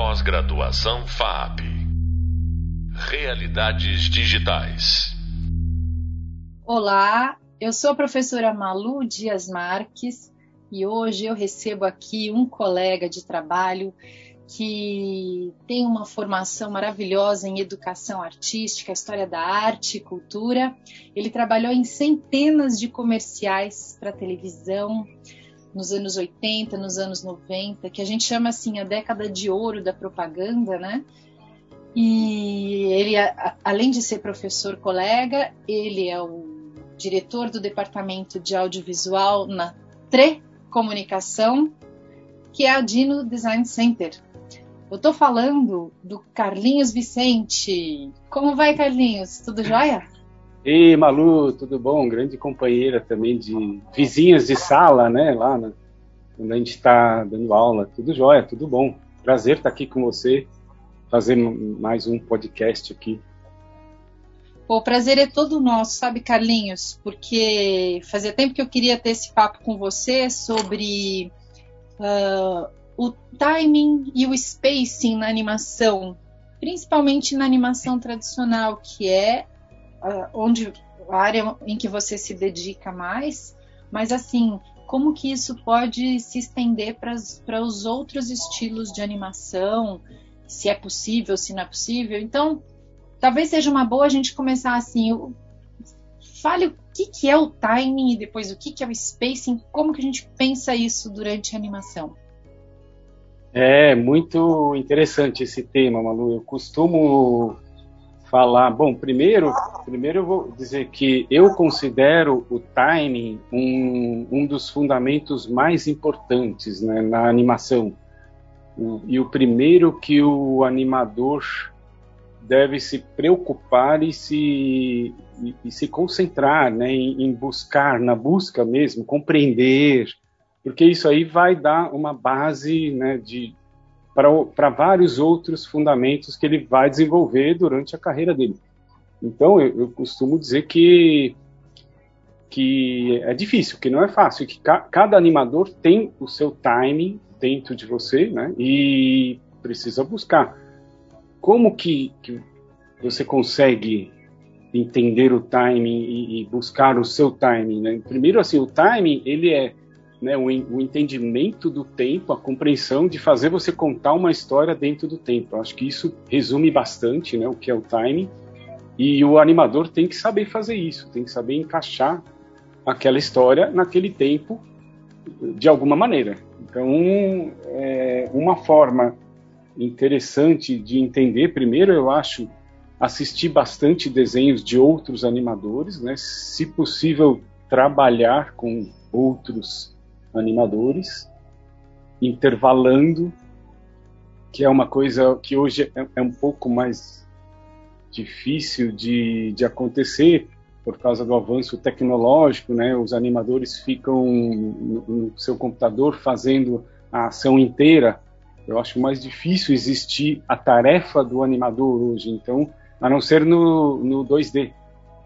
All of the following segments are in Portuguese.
Pós-graduação FAP. Realidades digitais. Olá, eu sou a professora Malu Dias Marques e hoje eu recebo aqui um colega de trabalho que tem uma formação maravilhosa em educação artística, história da arte e cultura. Ele trabalhou em centenas de comerciais para televisão, nos anos 80, nos anos 90, que a gente chama assim a década de ouro da propaganda, né? E ele, além de ser professor colega, ele é o diretor do departamento de audiovisual na TRE Comunicação, que é a Dino Design Center. Eu estou falando do Carlinhos Vicente. Como vai, Carlinhos? Tudo jóia? Ei, Malu, tudo bom? Grande companheira também de vizinhas de sala, né? Lá na, quando a gente está dando aula. Tudo jóia, tudo bom. Prazer estar aqui com você, fazer mais um podcast aqui. o prazer é todo nosso, sabe, Carlinhos? Porque fazia tempo que eu queria ter esse papo com você sobre uh, o timing e o spacing na animação, principalmente na animação tradicional, que é onde a área em que você se dedica mais, mas assim, como que isso pode se estender para os outros estilos de animação, se é possível, se não é possível. Então, talvez seja uma boa a gente começar assim, fale o que, que é o timing e depois o que, que é o spacing, como que a gente pensa isso durante a animação. É muito interessante esse tema, Malu. Eu costumo falar. Bom, primeiro, primeiro eu vou dizer que eu considero o timing um, um dos fundamentos mais importantes né, na animação. O, e o primeiro que o animador deve se preocupar e se, e, e se concentrar né, em, em buscar, na busca mesmo, compreender, porque isso aí vai dar uma base né, de, para vários outros fundamentos que ele vai desenvolver durante a carreira dele. Então, eu, eu costumo dizer que, que é difícil, que não é fácil, que ca, cada animador tem o seu timing dentro de você, né? E precisa buscar. Como que, que você consegue entender o timing e, e buscar o seu timing, né? Primeiro, assim, o timing, ele é né, o, o, entendimento do tempo, a compreensão de fazer você contar uma história dentro do tempo. Eu acho que isso resume bastante né, o que é o timing. E o animador tem que saber fazer isso, tem que saber encaixar aquela história naquele tempo de alguma maneira. Então, é, uma forma interessante de entender, primeiro, eu acho assistir bastante desenhos de outros animadores, né? se possível trabalhar com outros animadores, intervalando, que é uma coisa que hoje é, é um pouco mais difícil de, de acontecer por causa do avanço tecnológico, né? Os animadores ficam no, no seu computador fazendo a ação inteira. Eu acho mais difícil existir a tarefa do animador hoje, então, a não ser no, no 2D,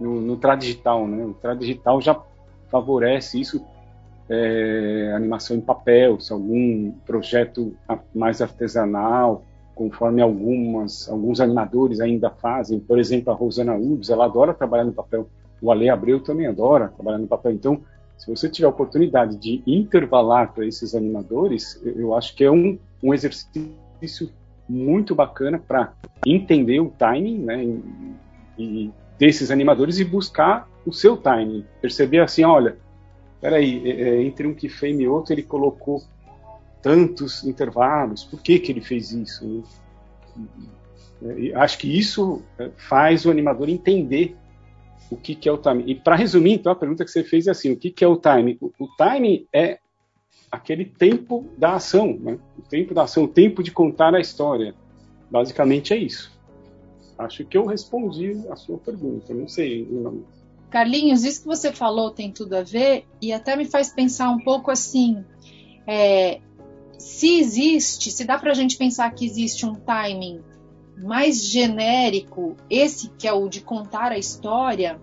no, no tradigital, né? O tradigital já favorece isso é, animação em papel, se algum projeto mais artesanal, conforme algumas, alguns animadores ainda fazem. Por exemplo, a Rosana Urbs, ela adora trabalhar no papel. O Ale Abreu também adora trabalhar no papel. Então, se você tiver a oportunidade de intervalar para esses animadores, eu acho que é um, um exercício muito bacana para entender o timing né, e, e desses animadores e buscar o seu timing. Perceber assim, olha, peraí, é, é, entre um keyframe e outro ele colocou tantos intervalos, por que, que ele fez isso? É, acho que isso é, faz o animador entender o que, que é o timing. E para resumir, então, a pergunta que você fez é assim: o que, que é o timing? O, o timing é aquele tempo da ação, né? o tempo da ação, o tempo de contar a história. Basicamente é isso. Acho que eu respondi a sua pergunta, não sei. Não. Carlinhos, isso que você falou tem tudo a ver e até me faz pensar um pouco assim: é, se existe, se dá para a gente pensar que existe um timing mais genérico, esse que é o de contar a história,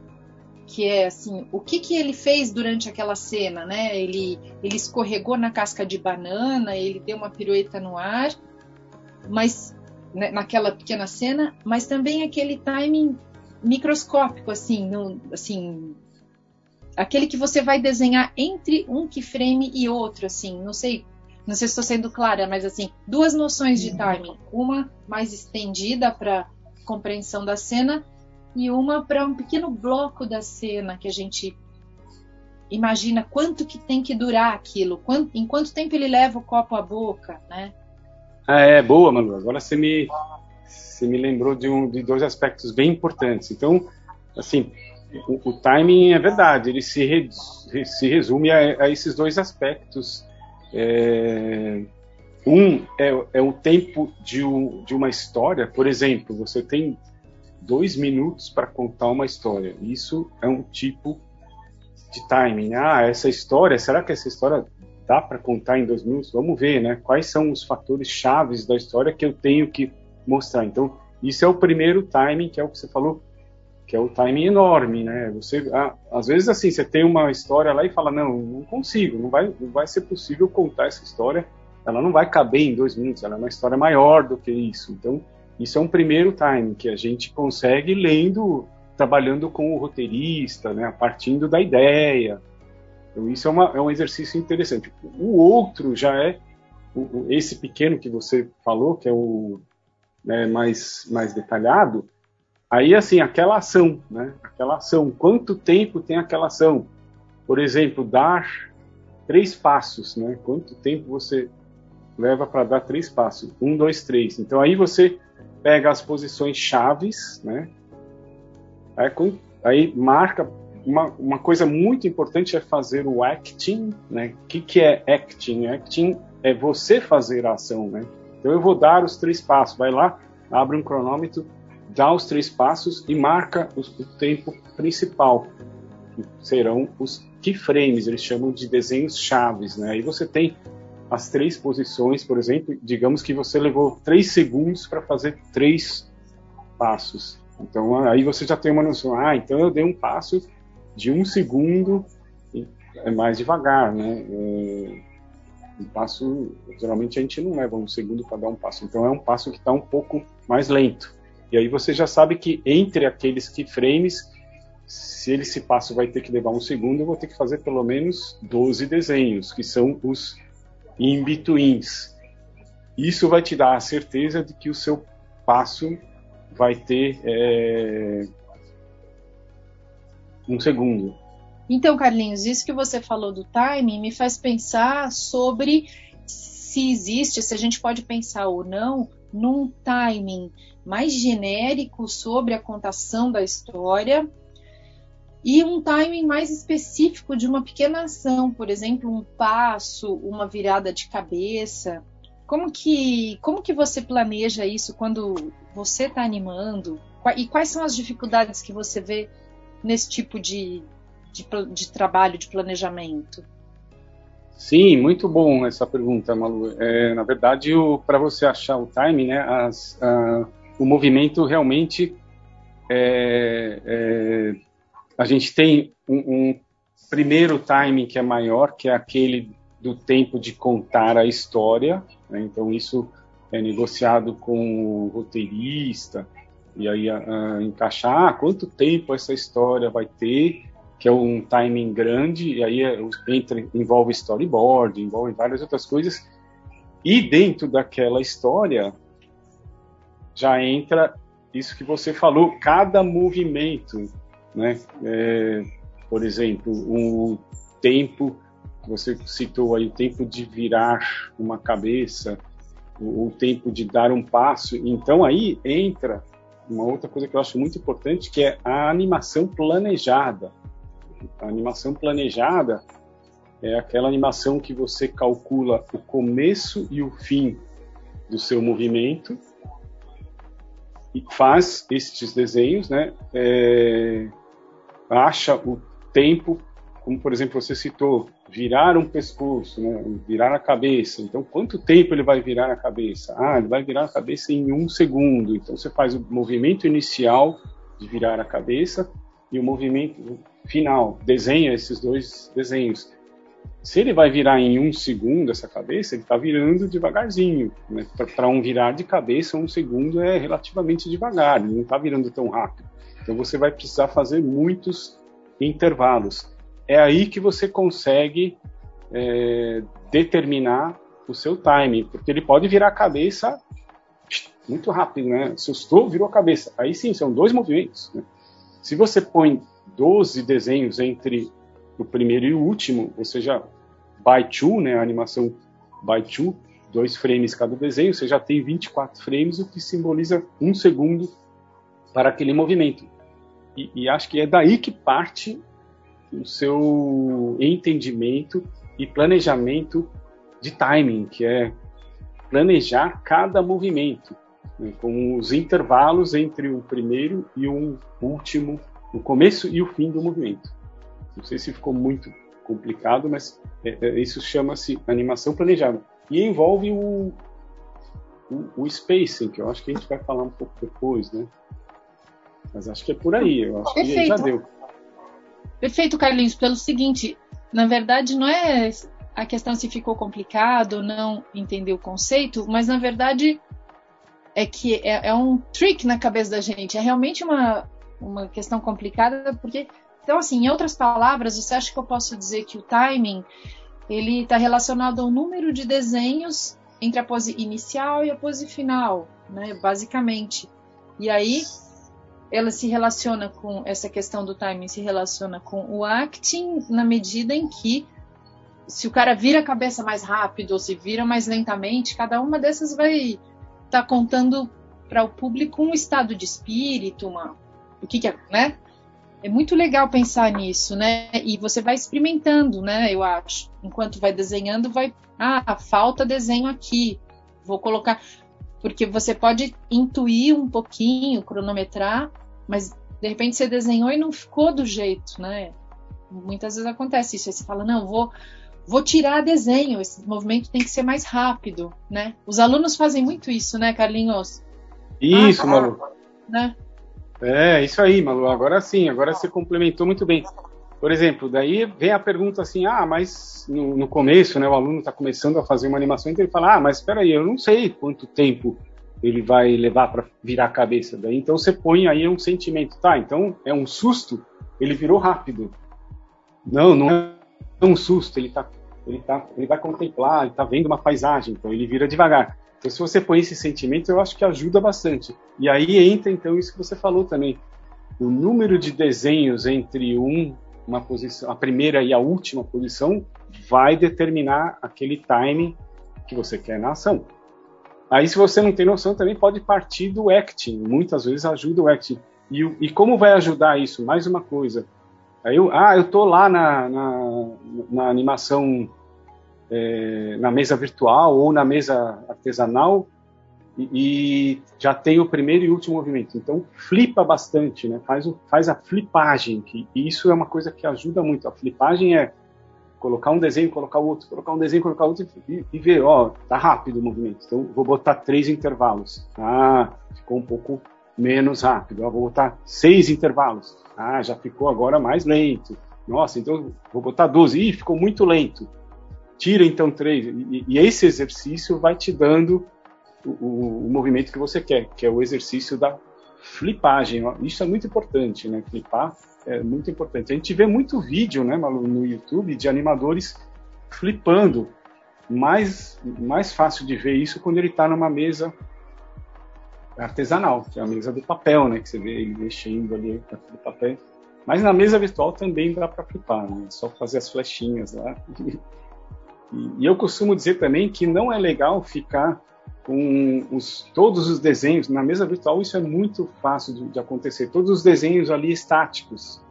que é assim, o que, que ele fez durante aquela cena, né? Ele, ele escorregou na casca de banana, ele deu uma pirueta no ar, mas né, naquela pequena cena, mas também aquele timing microscópico, assim, no, assim, aquele que você vai desenhar entre um keyframe e outro, assim, não sei, não sei se estou sendo clara, mas assim, duas noções de timing, uma mais estendida para compreensão da cena e uma para um pequeno bloco da cena que a gente imagina quanto que tem que durar aquilo, quanto, em quanto tempo ele leva o copo à boca, né? Ah, é, boa, Manu. Agora você me, você me lembrou de, um, de dois aspectos bem importantes. Então, assim, o, o timing é verdade, ele se, re, se resume a, a, esses dois aspectos. É, um é, é, o tempo de, um, de uma história, por exemplo, você tem dois minutos para contar uma história. Isso é um tipo de timing. Ah, essa história, será que essa história dá para contar em dois minutos? Vamos ver, né? Quais são os fatores chaves da história que eu tenho que mostrar. Então, isso é o primeiro timing, que é o que você falou, que é o timing enorme, né? Você, ah, às vezes, assim, você tem uma história lá e fala, não, não consigo, não vai, não vai ser possível contar essa história, ela não vai caber em dois minutos, ela é uma história maior do que isso. Então, isso é um primeiro timing que a gente consegue lendo trabalhando com o roteirista, né, partindo da ideia. Então, isso é, uma, é um exercício interessante. O outro já é esse pequeno que você falou, que é o né, mais, mais detalhado. Aí, assim, aquela ação, né, aquela ação. Quanto tempo tem aquela ação? Por exemplo, dar três passos, né? Quanto tempo você leva para dar três passos? Um, dois, três. Então, aí você pega as posições chaves, né? Aí, aí marca uma, uma, coisa muito importante é fazer o acting, né? O que, que é acting? Acting é você fazer a ação, né? Então eu vou dar os três passos. Vai lá, abre um cronômetro, dá os três passos e marca o, o tempo principal, que serão os keyframes, eles chamam de desenhos chaves, né? Aí você tem as três posições, por exemplo, digamos que você levou três segundos para fazer três passos. Então aí você já tem uma noção, ah, então eu dei um passo de um segundo, é mais devagar, né? É, um passo, geralmente a gente não leva um segundo para dar um passo, então é um passo que está um pouco mais lento. E aí você já sabe que entre aqueles keyframes, se esse passo vai ter que levar um segundo, eu vou ter que fazer pelo menos 12 desenhos, que são os in-betweens. Isso vai te dar a certeza de que o seu passo vai ter é, um segundo. Então, Carlinhos, isso que você falou do timing me faz pensar sobre se existe, se a gente pode pensar ou não, num timing mais genérico sobre a contação da história e um timing mais específico de uma pequena ação, por exemplo, um passo, uma virada de cabeça. Como que, como que você planeja isso quando você está animando? E quais são as dificuldades que você vê nesse tipo de, de, de trabalho, de planejamento? Sim, muito bom essa pergunta, Malu. É, na verdade, para você achar o timing, né, as, o movimento realmente é, é, a gente tem um, um, primeiro timing que é maior, que é aquele do tempo de contar a história, né? Então, isso é negociado com o roteirista, e aí a, encaixar ah, quanto tempo essa história vai ter, que é um timing grande, e aí é, entra, envolve storyboard, envolve várias outras coisas. E dentro daquela história já entra isso que você falou, cada movimento, né? É, por exemplo, o tempo você citou aí o tempo de virar uma cabeça, o, o, tempo de dar um passo. Então aí entra uma outra coisa que eu acho muito importante, que é a animação planejada. A animação planejada é aquela animação que você calcula o começo e o fim do seu movimento e faz estes desenhos, né? É, acha o tempo como por exemplo você citou, virar um pescoço, né? virar a cabeça. Então, quanto tempo ele vai virar a cabeça? Ah, ele vai virar a cabeça em um segundo. Então, você faz o movimento inicial de virar a cabeça e o movimento final. Desenha esses dois desenhos. Se ele vai virar em um segundo essa cabeça, ele está virando devagarzinho. Né? Para um virar de cabeça, um segundo é relativamente devagar, ele não está virando tão rápido. Então você vai precisar fazer muitos intervalos. É aí que você consegue é, determinar o seu timing, porque ele pode virar a cabeça muito rápido, né? Assustou, virou a cabeça. Aí sim, são dois movimentos. Né? Se você põe 12 desenhos entre o primeiro e o último, ou seja, by two, né, a animação by two, dois frames cada desenho, você já tem 24 frames, o que simboliza um segundo para aquele movimento. E, e acho que é daí que parte o seu entendimento e planejamento de timing, que é planejar cada movimento, né, com os intervalos entre o primeiro e o último, o começo e o fim do movimento. Não sei se ficou muito complicado, mas é, é, isso chama-se animação planejada. E envolve o, o, o, spacing, que eu acho que a gente vai falar um pouco depois, né? Mas acho que é por aí, eu acho Perfeito. que já deu. Perfeito, Carlinhos, pelo seguinte, na verdade não é a questão se ficou complicado ou não entender o conceito, mas na verdade é que é, é, um trick na cabeça da gente, é realmente uma, uma questão complicada, porque então, assim, em outras palavras, você acha que eu posso dizer que o timing ele está relacionado ao número de desenhos entre a pose inicial e a pose final, né? Basicamente. E aí ela se relaciona com essa questão do timing, se relaciona com o acting na medida em que se o cara vira a cabeça mais rápido ou se vira mais lentamente, cada uma dessas vai estar tá contando para o público um estado de espírito, uma, o que, que é, né? É muito legal pensar nisso, né? E você vai experimentando, né? Eu acho. Enquanto vai desenhando, vai. Ah, falta desenho aqui. Vou colocar. Porque você pode intuir um pouquinho, cronometrar, mas de repente você desenhou e não ficou do jeito, né? Muitas vezes acontece isso. Aí você fala, não, vou, vou tirar desenho, esse movimento tem que ser mais rápido, né? Os alunos fazem muito isso, né, Carlinhos? Isso, ah, Malu. Né? É, isso aí, Malu. Agora sim, agora você complementou muito bem. Por exemplo, daí vem a pergunta assim, ah, mas no, no começo, né, o aluno está começando a fazer uma animação, então ele fala, ah, mas espera aí, eu não sei quanto tempo ele vai levar para virar a cabeça. Daí, então você põe aí um sentimento, tá? Então é um susto, ele virou rápido. Não, não é um susto, ele tá, ele tá, ele vai contemplar, ele tá vendo uma paisagem, então ele vira devagar. Então, se você põe esse sentimento, eu acho que ajuda bastante. E aí entra, então, isso que você falou também. O número de desenhos entre um, uma posição, a primeira e a última posição vai determinar aquele time que você quer na ação. Aí, se você não tem noção, também pode partir do acting. Muitas vezes ajuda o acting. E, e como vai ajudar isso? Mais uma coisa. Aí eu, ah, eu tô lá na, na, na animação é, na mesa virtual ou na mesa artesanal e, e, já tem o primeiro e último movimento. Então, flipa bastante, né? faz, o, faz a flipagem, que, e isso é uma coisa que ajuda muito. A flipagem é colocar um desenho, colocar outro, colocar um desenho, colocar outro e, e ver, ó, tá rápido o movimento. Então, vou botar três intervalos. Ah, ficou um pouco menos rápido. vou botar seis intervalos. Ah, já ficou agora mais lento. Nossa, então vou botar 12. Ih, ficou muito lento tira então três. E, e esse exercício vai te dando o, o, o, movimento que você quer, que é o exercício da flipagem. Isso é muito importante, né? Flipar é muito importante. A gente vê muito vídeo, né, Malu, no YouTube de animadores flipando. Mais, mais fácil de ver isso quando ele está numa mesa artesanal, que é a mesa do papel, né? Que você vê ele mexendo ali no papel. Mas na mesa virtual também dá para flipar, né? É só fazer as flechinhas lá E, eu costumo dizer também que não é legal ficar com os, todos os desenhos na mesa virtual. Isso é muito fácil de, de acontecer. Todos os desenhos ali estáticos.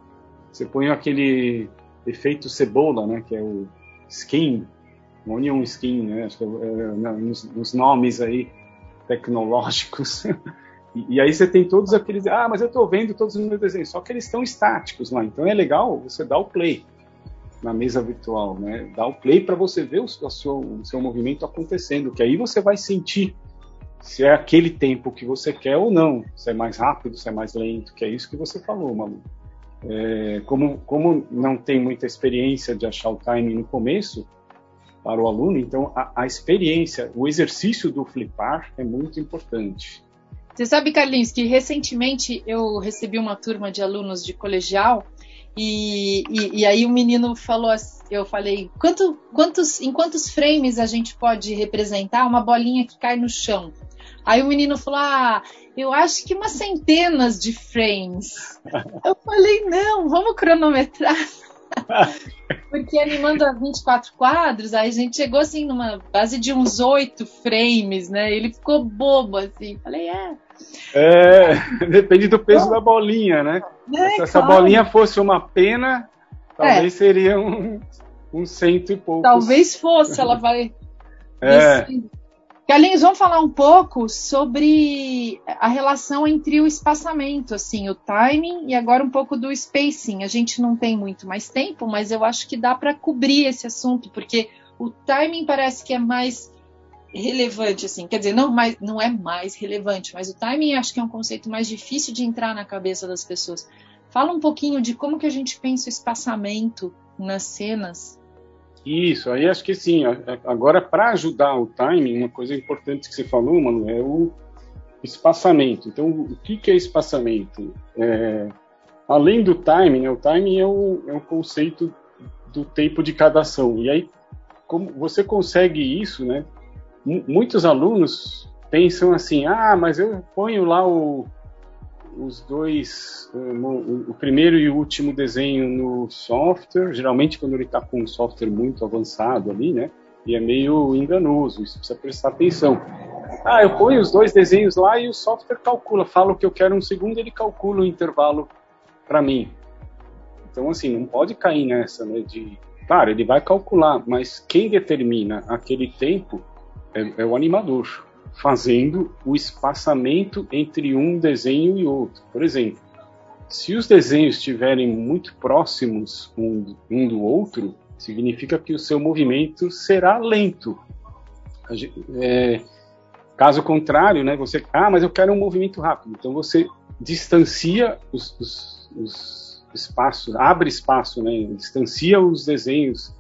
Você põe aquele efeito cebola, né, que é o skin, onion skin, né, acho que é, é, nos, nos nomes aí tecnológicos. e, e, aí você tem todos aqueles, ah, mas eu estou vendo todos os meus desenhos, só que eles estão estáticos lá. Então é legal você dar o play na mesa virtual, né? Dá o play para você ver o, seu, o seu movimento acontecendo, que aí você vai sentir se é aquele tempo que você quer ou não, se é mais rápido, se é mais lento, que é isso que você falou, Malu. É, como, como não tem muita experiência de achar o timing no começo para o aluno, então a, a experiência, o exercício do flipar é muito importante. Você sabe, Carlinhos, que recentemente eu recebi uma turma de alunos de colegial e, e, e, aí o menino falou, eu falei, quanto, quantos, em quantos frames a gente pode representar uma bolinha que cai no chão? Aí o menino falou, ah, eu acho que umas centenas de frames. Eu falei, não, vamos cronometrar. Porque animando a 24 quadros, aí a gente chegou assim numa base de uns 8 frames, né? Ele ficou bobo assim. Falei, é. É, depende do peso da bolinha, né? É, Se essa claro. bolinha fosse uma pena, talvez é. seria um, um cento e pouco. Talvez fosse, ela vai. É. Carlinhos, vamos falar um pouco sobre a relação entre o espaçamento, assim, o timing e agora um pouco do spacing. A gente não tem muito mais tempo, mas eu acho que dá para cobrir esse assunto, porque o timing parece que é mais relevante, assim, quer dizer, não, mais, não é mais relevante, mas o timing acho que é um conceito mais difícil de entrar na cabeça das pessoas. Fala um pouquinho de como que a gente pensa o espaçamento nas cenas isso, aí acho que sim. Agora, para ajudar o timing, uma coisa importante que você falou, mano, é o espaçamento. Então, o que, que é espaçamento? É, além do timing, né, o timing é o, é o conceito do tempo de cada ação. E aí, como você consegue isso, né? Muitos alunos pensam assim, ah, mas eu ponho lá o, os dois, o, o, primeiro e o último desenho no software, geralmente quando ele está com um software muito avançado ali, né? E é meio enganoso, isso precisa prestar atenção. Ah, eu ponho os dois desenhos lá e o software calcula, fala o que eu quero um segundo, ele calcula o intervalo para mim. Então, assim, não pode cair nessa, né? De, claro, ele vai calcular, mas quem determina aquele tempo é, é o animador fazendo o espaçamento entre um desenho e outro. Por exemplo, se os desenhos estiverem muito próximos um, um do outro, significa que o seu movimento será lento. É, caso contrário, né, você, ah, mas eu quero um movimento rápido. Então você distancia os, os, os espaços, abre espaço, né, distancia os desenhos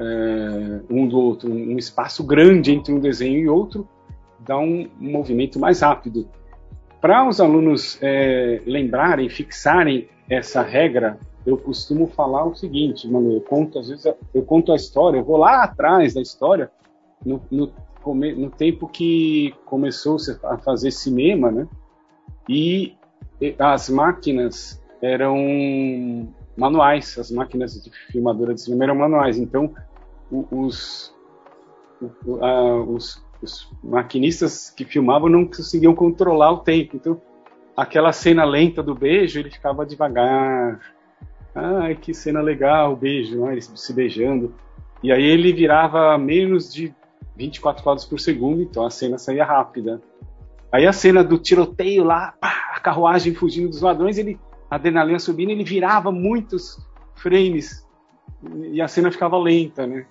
é, um do outro, um espaço grande entre um desenho e outro, dá um movimento mais rápido. Para os alunos é, lembrarem, fixarem essa regra, eu costumo falar o seguinte, mano, eu conto às vezes eu conto a história, eu vou lá atrás da história no, no, no tempo que começou a fazer cinema, né? E as máquinas eram manuais, as máquinas de filmadora de cinema eram manuais, então os, os os maquinistas que filmavam não conseguiam controlar o tempo. Então, aquela cena lenta do beijo, ele ficava devagar. Ai, que cena legal, o beijo, né? eles se beijando. E aí ele virava menos de 24 quadros por segundo, então a cena saía rápida. Aí a cena do tiroteio lá, pá, a carruagem fugindo dos ladrões, ele, a adrenalina subindo, ele virava muitos frames e a cena ficava lenta, né?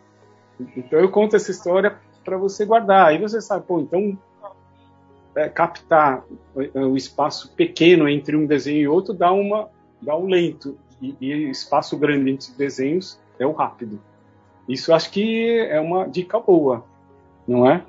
Então eu conto essa história para você guardar. Aí você sabe, pô, então é, captar o espaço pequeno entre um desenho e outro dá uma dá um lento e, e espaço grande entre desenhos é o rápido. Isso acho que é uma dica boa, não é?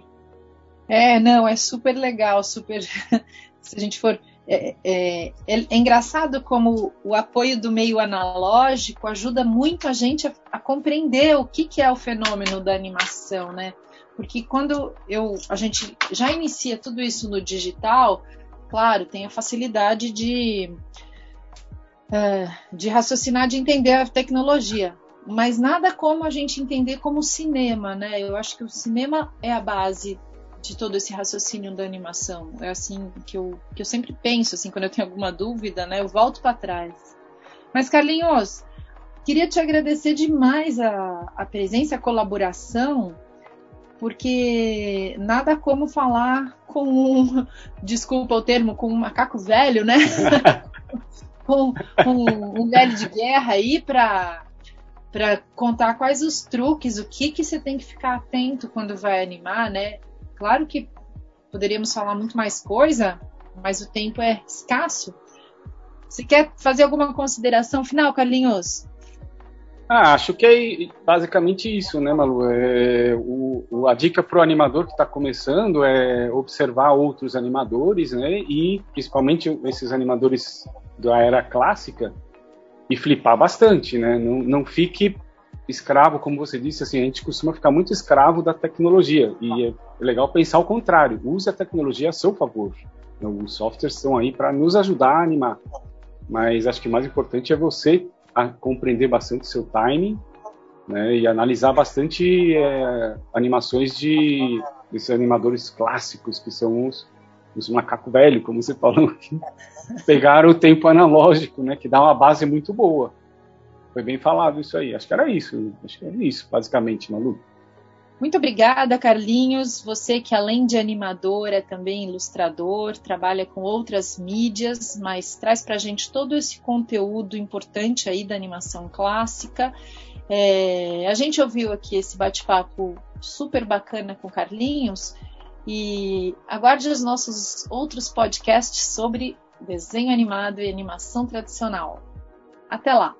É, não, é super legal, super. Se a gente for é, é, é, é, engraçado como o apoio do meio analógico ajuda muito a gente a, a compreender o que, que, é o fenômeno da animação, né? Porque quando eu, a gente já inicia tudo isso no digital, claro, tem a facilidade de, é, de raciocinar, de entender a tecnologia. Mas nada como a gente entender como cinema, né? Eu acho que o cinema é a base de todo esse raciocínio da animação. É assim que eu, que eu sempre penso, assim, quando eu tenho alguma dúvida, né? Eu volto para trás. Mas, Carlinhos, queria te agradecer demais a, a presença, a colaboração porque nada como falar com um, desculpa o termo, com um macaco velho, né? com, com, um velho de guerra aí para para contar quais os truques, o que que você tem que ficar atento quando vai animar, né? Claro que poderíamos falar muito mais coisa, mas o tempo é escasso. Você quer fazer alguma consideração final, Carlinhos? Ah, acho que é basicamente isso, né, Malu? É, o, a dica para o animador que está começando é observar outros animadores, né? E principalmente esses animadores da era clássica e flipar bastante, né? Não, não fique escravo, como você disse, assim, a gente costuma ficar muito escravo da tecnologia e é legal pensar o contrário. Use a tecnologia a seu favor. Os softwares estão aí para nos ajudar a animar, mas acho que o mais importante é você a compreender bastante seu timing né, e analisar bastante é, animações de desses animadores clássicos que são os, os macaco velho, como você falou aqui, pegaram o tempo analógico, né, que dá uma base muito boa. Foi bem falado isso aí. Acho que era isso. Acho que era isso, basicamente, Malu. Muito obrigada, Carlinhos. Você que além de animador é também ilustrador, trabalha com outras mídias, mas traz para a gente todo esse conteúdo importante aí da animação clássica. É, a gente ouviu aqui esse bate-papo super bacana com Carlinhos e aguarde os nossos outros podcasts sobre desenho animado e animação tradicional. Até lá!